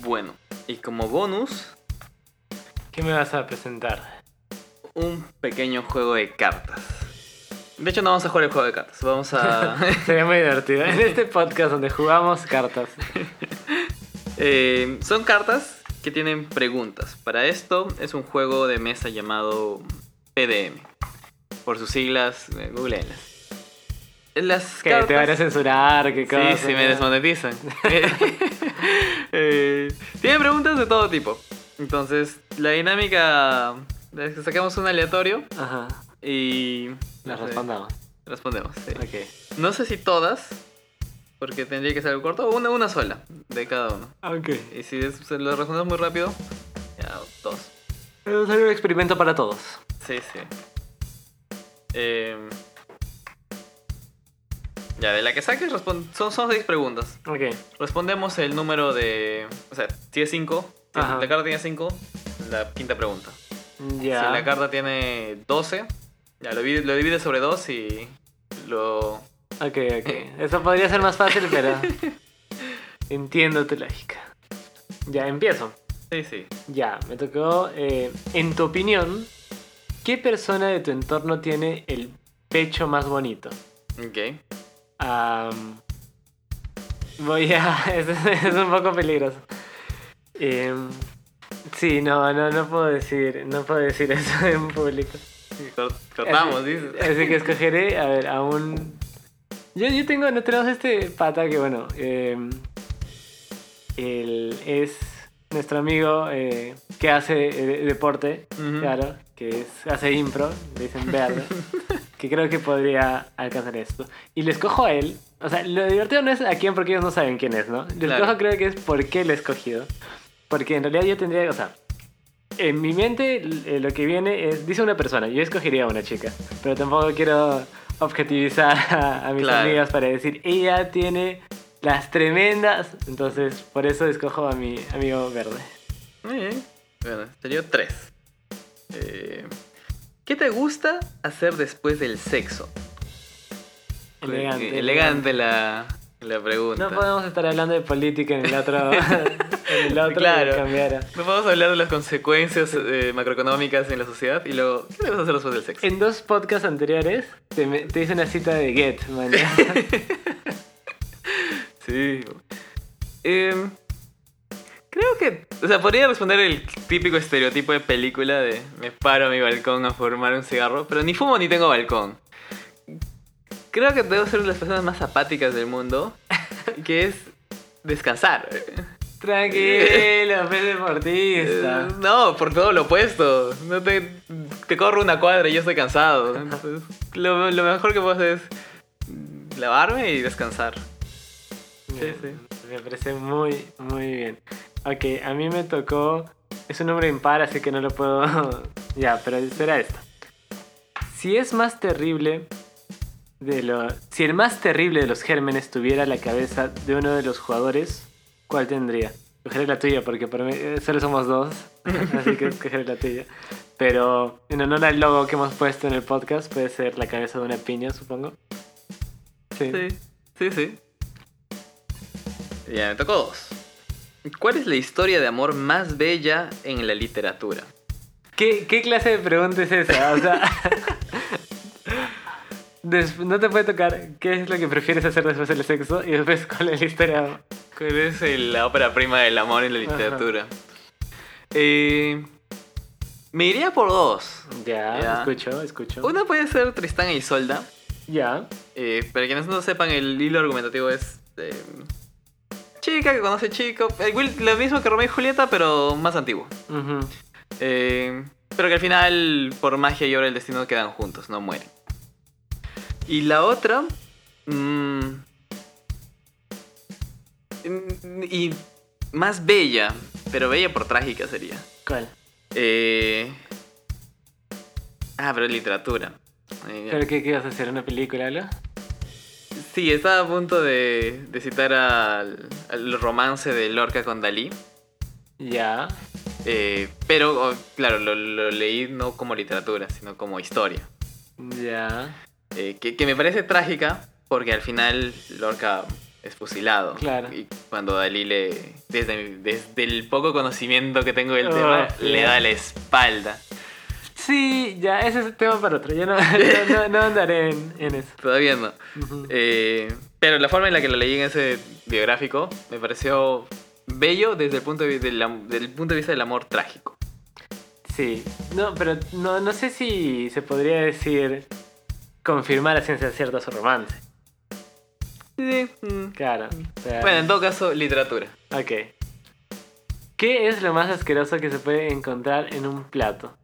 Bueno, y como bonus, ¿Qué me vas a presentar? un pequeño juego de cartas. De hecho, no vamos a jugar el juego de cartas. Vamos a. Sería muy divertido. En este podcast donde jugamos cartas. Eh, son cartas que tienen preguntas. Para esto es un juego de mesa llamado PDM. Por sus siglas, eh, googleenlas. Las Que te van a censurar, Sí, cosas. sí, me desmonetizan. Eh, tiene preguntas de todo tipo. Entonces, la dinámica es que sacamos un aleatorio Ajá. y... Las no sé, respondamos. Respondemos, sí. Ok. No sé si todas, porque tendría que ser algo corto, o una, una sola de cada uno. Ok. Y si es- se lo respondemos muy rápido, ya, dos. Hacer un experimento para todos. Sí, sí. Eh, ya, de la que saques, son, son seis preguntas. Ok. Respondemos el número de. O sea, si es 5, Ajá. la carta tiene 5, la quinta pregunta. Ya. Si la carta tiene 12, ya lo divides, lo divides sobre 2 y lo. Ok, ok. Eso podría ser más fácil, pero. Entiendo tu lógica. Ya, empiezo. Sí, sí. Ya, me tocó. eh, en tu opinión, ¿qué persona de tu entorno tiene el pecho más bonito? Ok. Am, voy a. Es, es un poco peligroso. Em, sí, no, no, no puedo decir. No puedo decir eso en público. Cort- Cortamos, dices. Así que escogeré, a ver, a un. Yo, yo tengo. No tenemos este pata que, bueno. em, él es nuestro amigo eh, que hace eh, deporte, claro, que es, hace impro, le dicen verde, que creo que podría alcanzar esto. Y le escojo a él, o sea, lo divertido no es a quién porque ellos no saben quién es, ¿no? Le Claro. escojo creo que es por qué lo he escogido. Porque en realidad yo tendría, o sea, en mi mente eh, lo que viene es, dice una persona, yo escogería a una chica, pero tampoco quiero objetivizar a, a mis Claro. amigas para decir, ella tiene las tremendas, entonces por eso escojo a mi amigo verde. Muy bien. Bueno, sería 3. ¿Qué te gusta hacer después del sexo? Elegante. Eh, Elegante la, la pregunta. No podemos estar hablando de política en el otro, en el otro Claro. cambiara. No podemos hablar de las consecuencias eh, macroeconómicas en la sociedad y luego, ¿qué te gusta hacer después del sexo? En dos podcasts anteriores te, me- te hice una cita de Get, man. Sí. Em, creo que, o sea, podría responder el típico estereotipo de película de me paro a mi balcón a formar un cigarro, pero ni fumo ni tengo balcón. Creo que debo ser una de las personas más apáticas del mundo, que es descansar. Tranquilo, fe Eh, deportista. no, por todo lo opuesto. No te, te corro una cuadra y yo estoy cansado. Entonces, lo, lo mejor que puedo hacer es lavarme y descansar. Sí, sí. Me parece muy, muy bien. Ok, a mí me tocó. Es un número impar, así que no lo puedo. ya, pero será esto. Si es más terrible de lo. Si el más terrible de los gérmenes tuviera la cabeza de uno de los jugadores, ¿cuál tendría? Escogeré la tuya, porque por mí eh, solo somos dos. así que escogeré la tuya. Pero en honor al logo que hemos puesto en el podcast, puede ser la cabeza de una piña, supongo. Sí. Sí, sí, sí. Ya, me tocó dos. ¿Cuál es la historia de amor más bella en la literatura? ¿Qué, qué clase de pregunta es esa? O sea, no te puede tocar qué es lo que prefieres hacer después del sexo y después cuál es la historia. ¿Cuál es el- la ópera prima del amor en la literatura? Eh, me iría por dos. Ya, Ya. escucho, escucho. Una puede ser Tristán e Isolda. Ya, Eh, para quienes no sepan, el hilo argumentativo es... eh, chica que conoce chico. Igual lo mismo que Romeo y Julieta, pero más antiguo. Eh, pero que al final, por magia y obra del destino, quedan juntos, no mueren. Y la otra... mm, mm, y más bella, pero bella por trágica sería. ¿cuál? Eh, ah, pero literatura. Eh, ¿Pero qué, qué vas a hacer? ¿Una película, algo? Sí, estaba a punto de, de citar al, al romance de Lorca con Dalí. Ya, eh, pero, oh, claro, lo, lo leí no como literatura, sino como historia. ya. Eh, que, que me parece trágica porque al final Lorca es fusilado. Claro. Y cuando Dalí le, desde, desde el poco conocimiento que tengo del Oh, tema, le da la espalda. Sí, ya, ese es tema para otro. Yo no, no, no- no andaré en, en eso. Todavía no. Eh, pero la forma en la que lo leí en ese biográfico me pareció bello desde el punto de, del punto de vista del amor trágico. Sí, no, pero no, no sé si se podría decir confirmar a ciencia cierta su romance. Sí, mm. Claro. o sea, Bueno, en todo caso, literatura. Ok. ¿Qué es lo más asqueroso que se puede encontrar en un plato?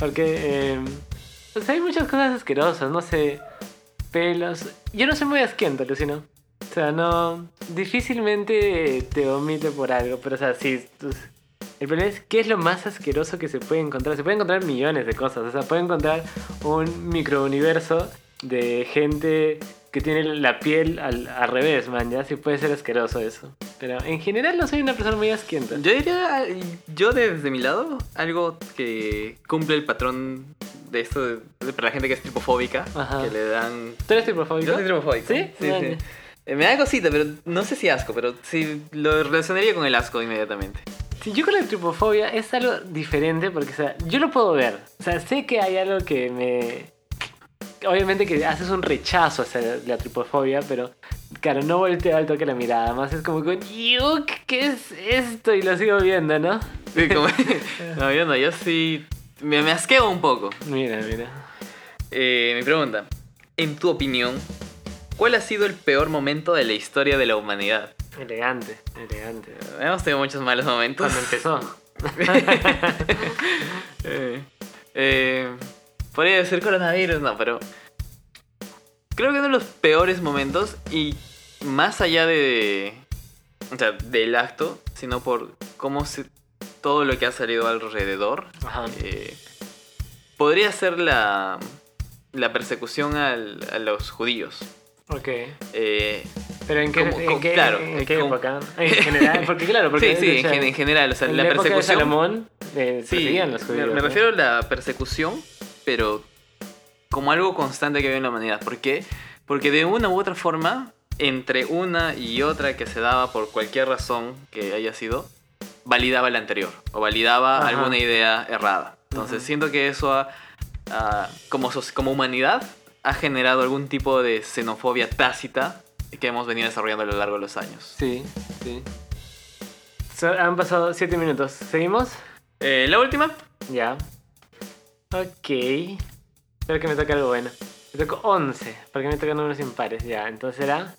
Porque eh, hay muchas cosas asquerosas, no sé, pelos. Yo no soy muy asquiento, Lucino. O sea, no. Difícilmente te vomite por algo, pero o sea, sí. pues, el problema es qué es lo más asqueroso que se puede encontrar. Se puede encontrar millones de cosas. O sea, puede encontrar un microuniverso de gente que tiene la piel al, al revés, man. Ya sí puede ser asqueroso eso. Pero en general no soy una persona muy asquienta. Yo diría, yo desde mi lado, algo que cumple el patrón de esto, de, de- para la gente que es tripofóbica, Ajá. que le dan... ¿Tú eres tripofóbico? Yo soy tripofóbico. ¿Sí? Sí, Vale. sí. Me da cosita, pero no sé si asco, pero sí lo relacionaría con el asco inmediatamente. Sí, yo con la tripofobia es algo diferente porque, o sea, yo lo puedo ver. O sea, sé que hay algo que me... Obviamente que haces un rechazo hacia la tripofobia, pero claro, no volteo al toque la mirada. Más es como con, "Yuk, ¿qué es esto? Y lo sigo viendo, ¿no? Sí, como- no, yo no, yo sí... Me, me asqueo un poco. Mira, mira. Eh, mi pregunta, en tu opinión, ¿cuál ha sido el peor momento de la historia de la humanidad? Elegante, elegante. Hemos tenido muchos malos momentos. Cuando empezó. Eh, eh, podría ser coronavirus, no, pero creo que uno de los peores momentos y más allá de, o sea, del acto, sino por cómo se, todo lo que ha salido alrededor, Ajá. eh, podría ser la, la persecución al- a los judíos. Ok. Eh, Pero ¿en qué, Como- en como- qué, claro, en qué como- época? En general, porque claro, porque sí, sí, o en, sea, gen- en general, o sea, en la, la época de persecución... Salomón eh, Sí, los me- judíos. me, refiero a la persecución, pero como algo constante que vive en la humanidad. ¿Por qué? Porque de una u otra forma, entre una y otra que se daba por cualquier razón que haya sido, validaba la anterior o validaba Ajá. alguna idea errada. Entonces siento que eso ha, ha- como, como humanidad ha generado algún tipo de xenofobia tácita que hemos venido desarrollando a lo largo de los años. Sí, sí. Han pasado 7 minutos. ¿Seguimos? Eh, la última, Ya. Ok. Espero que me toque algo bueno. Me tocó 11, porque me tocan números impares. Ya, entonces era...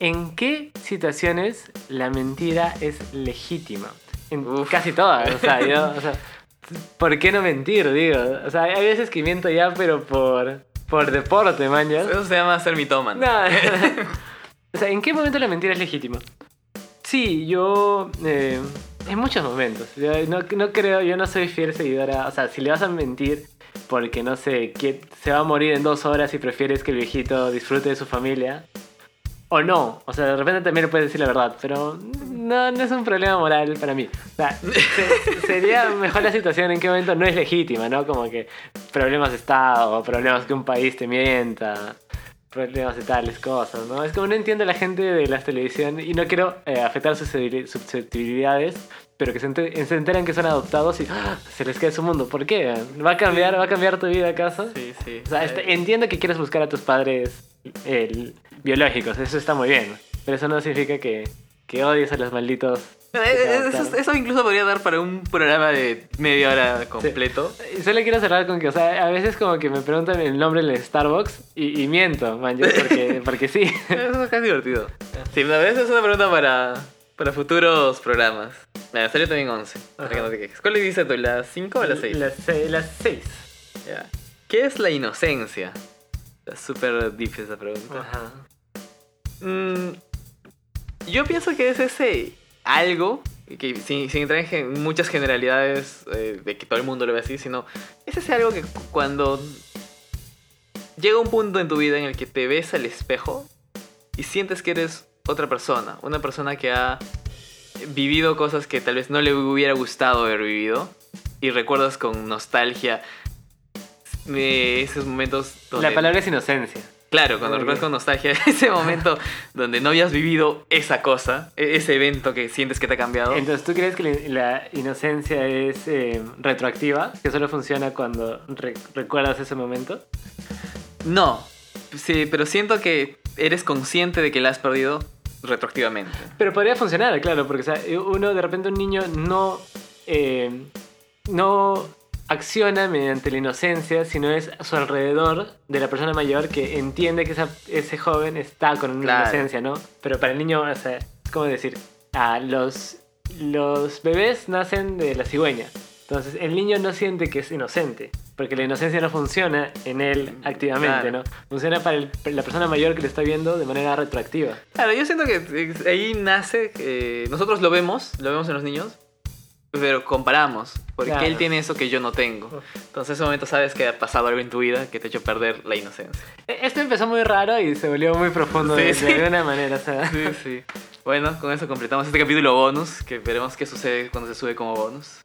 ¿En qué situaciones la mentira es legítima? En Uf. casi todas. O sea, yo... O sea, ¿por qué no mentir? Digo. O sea, hay veces que miento ya, pero por... Por deporte, man, ¿ya? eso se llama ser mitómano. No. o sea, ¿en qué momento la mentira es legítima? Sí, yo... eh, en muchos momentos. Yo no, no creo, yo no soy fiel seguidora. O sea, si le vas a mentir porque, no sé, que se va a morir en dos horas y prefieres que el viejito disfrute de su familia. O no. O sea, de repente también le puedes decir la verdad. Pero no, no es un problema moral para mí. Sería mejor la situación en qué momento no es legítima, ¿no? Como que problemas de Estado, problemas que un país te mienta problemas de tales cosas, ¿no? Es como no entiendo a la gente de las televisión y no quiero eh, afectar sus susceptibili- susceptibilidades, pero que se, enter- se enteran que son adoptados y ¡ah! se les cae su mundo. ¿Por qué? ¿Va a cambiar, va a cambiar tu vida acaso? Sí, sí. O sea, este- entiendo que quieres buscar a tus padres eh, biológicos, eso está muy bien, pero eso no significa que, que odies a los malditos. Eso, eso incluso podría dar para un programa de media hora completo. Solo quiero cerrar con que, o sea, a veces como que me preguntan el nombre en el Starbucks y, y miento, man, yo, porque, porque sí. Eso es casi divertido. Sí, la verdad es una pregunta para, para futuros programas. Me salió también 11, para que no te quejes. ¿Cuál le dices tú, la 5 o la 6? Las se- las seis. Ya. ¿Qué es la inocencia? Está súper difícil esa pregunta. Ajá. Mm, yo pienso que es ese algo, que sin, sin entrar en muchas generalidades eh, de que todo el mundo lo ve así, sino es ese algo que cu- cuando llega un punto en tu vida en el que te ves al espejo y sientes que eres otra persona, una persona que ha vivido cosas que tal vez no le hubiera gustado haber vivido y recuerdas con nostalgia eh, esos momentos donde... La palabra es inocencia. Claro, cuando recuerdas con nostalgia ese momento donde no habías vivido esa cosa, e- ese evento que sientes que te ha cambiado. Entonces, ¿tú crees que la, la inocencia es eh, retroactiva? ¿Que solo funciona cuando re- recuerdas ese momento? No, sí, pero siento que eres consciente de que la has perdido retroactivamente. Pero podría funcionar, claro, porque o sea, uno, de repente, un niño no, eh, no acciona mediante la inocencia, sino es a su alrededor de la persona mayor que entiende que esa- ese joven está con una Claro. inocencia, ¿no? Pero para el niño, o sea, es como decir, ah, los, los bebés nacen de la cigüeña. Entonces, el niño no siente que es inocente, porque la inocencia no funciona en él activamente, Claro. ¿no? Funciona para, el- para la persona mayor que lo está viendo de manera retroactiva. Claro, yo siento que ahí nace, eh, nosotros lo vemos, lo vemos en los niños, pero comparamos, porque Claro. él tiene eso que yo no tengo. Entonces en ese momento sabes que ha pasado algo en tu vida que te ha hecho perder la inocencia. Esto empezó muy raro y se volvió muy profundo Sí, de, sí. de alguna manera. O sea, Sí, sí. Bueno, con eso completamos este capítulo bonus, que veremos qué sucede cuando se sube como bonus.